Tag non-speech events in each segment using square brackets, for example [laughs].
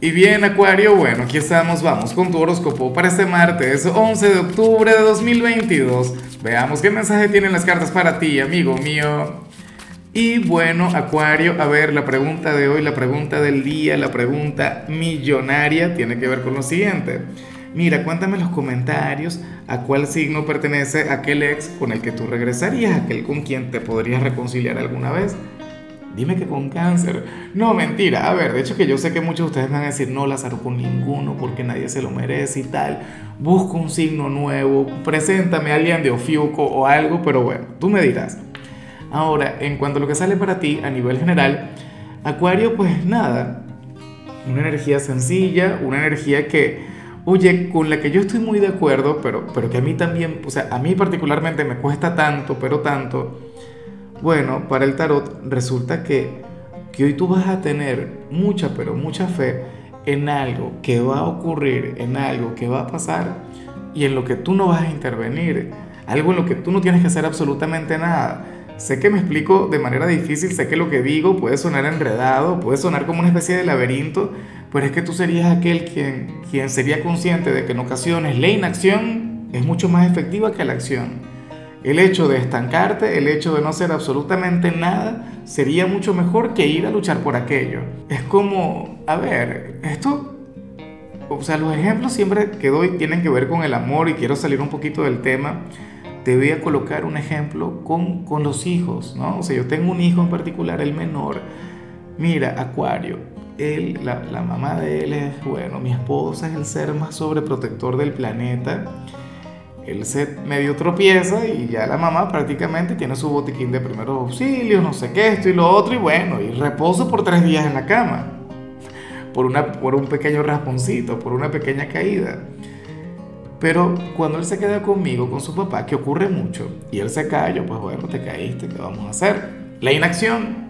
Y bien, Acuario, bueno, aquí estamos, vamos con tu horóscopo para este martes 11 de octubre de 2022. Veamos qué mensaje tienen las cartas para ti, amigo mío. Y bueno, Acuario, a ver, la pregunta de hoy, la pregunta del día, la pregunta millonaria tiene que ver con lo siguiente. Mira, cuéntame en los comentarios a cuál signo pertenece aquel ex con el que tú regresarías, aquel con quien te podrías reconciliar alguna vez. Dime que con cáncer. No, mentira. A ver, de hecho que yo sé que muchos de ustedes van a decir, no, Lázaro, con ninguno, porque nadie se lo merece y tal. Busco un signo nuevo, preséntame a alguien de Ofiuco o algo, pero bueno, tú me dirás. Ahora, en cuanto a lo que sale para ti a nivel general, Acuario, pues nada, una energía sencilla, una energía que, oye, con la que yo estoy muy de acuerdo, pero, pero que a mí también, o sea, a mí particularmente me cuesta tanto, pero tanto bueno, para el tarot resulta que, que hoy tú vas a tener mucha, pero mucha fe en algo que va a ocurrir, en algo que va a pasar y en lo que tú no vas a intervenir, algo en lo que tú no tienes que hacer absolutamente nada. Sé que me explico de manera difícil, sé que lo que digo puede sonar enredado, puede sonar como una especie de laberinto, pero es que tú serías aquel quien, quien sería consciente de que en ocasiones la inacción es mucho más efectiva que la acción. El hecho de estancarte, el hecho de no hacer absolutamente nada, sería mucho mejor que ir a luchar por aquello. Es como, a ver, esto, o sea, los ejemplos siempre que doy tienen que ver con el amor y quiero salir un poquito del tema. Te voy a colocar un ejemplo con, con los hijos, ¿no? O sea, yo tengo un hijo en particular, el menor. Mira, Acuario, él, la, la mamá de él es, bueno, mi esposa es el ser más sobreprotector del planeta él se medio tropieza y ya la mamá prácticamente tiene su botiquín de primeros auxilios, no sé qué, esto y lo otro, y bueno, y reposo por tres días en la cama, por, una, por un pequeño rasponcito, por una pequeña caída. Pero cuando él se queda conmigo, con su papá, que ocurre mucho, y él se cae, yo pues bueno, te caíste, ¿qué vamos a hacer? La inacción.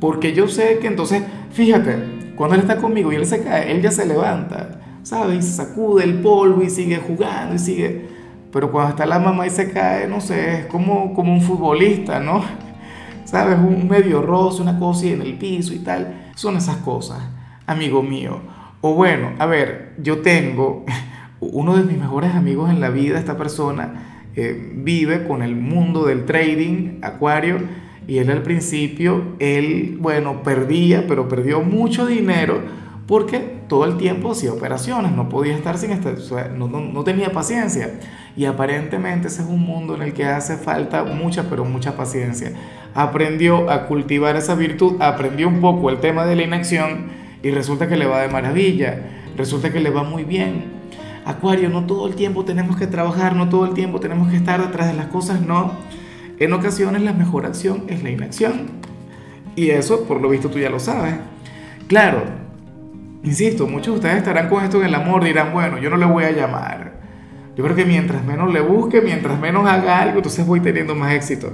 Porque yo sé que entonces, fíjate, cuando él está conmigo y él se cae, él ya se levanta, ¿sabes? Y se sacude el polvo y sigue jugando y sigue pero cuando está la mamá y se cae, no sé, es como, como un futbolista, ¿no? [laughs] ¿Sabes? Un medio roce, una cosa en el piso y tal. Son esas cosas, amigo mío. O bueno, a ver, yo tengo [laughs] uno de mis mejores amigos en la vida, esta persona eh, vive con el mundo del trading, acuario, y él al principio, él, bueno, perdía, pero perdió mucho dinero porque todo el tiempo hacía operaciones, no podía estar sin estar, no, no, no, tenía paciencia. Y aparentemente ese es un mundo en el que hace falta mucha, pero mucha paciencia. Aprendió a cultivar esa virtud, aprendió un poco el tema de la inacción y resulta que le va de maravilla, resulta que le va muy bien. Acuario, no todo el tiempo tenemos que trabajar, no todo el tiempo tenemos que estar detrás de las cosas, no. En ocasiones la mejor acción es la inacción. Y eso, por lo visto, tú ya lo sabes. Claro, Insisto, muchos de ustedes estarán con esto en el amor, dirán, bueno, yo no le voy a llamar. Yo creo que mientras menos le busque, mientras menos haga algo, entonces voy teniendo más éxito.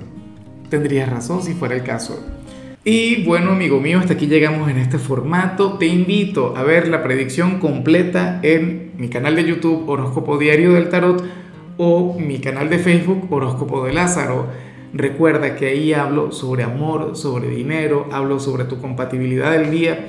Tendrías razón si fuera el caso. Y bueno, amigo mío, hasta aquí llegamos en este formato. Te invito a ver la predicción completa en mi canal de YouTube Horóscopo Diario del Tarot o mi canal de Facebook Horóscopo de Lázaro. Recuerda que ahí hablo sobre amor, sobre dinero, hablo sobre tu compatibilidad del día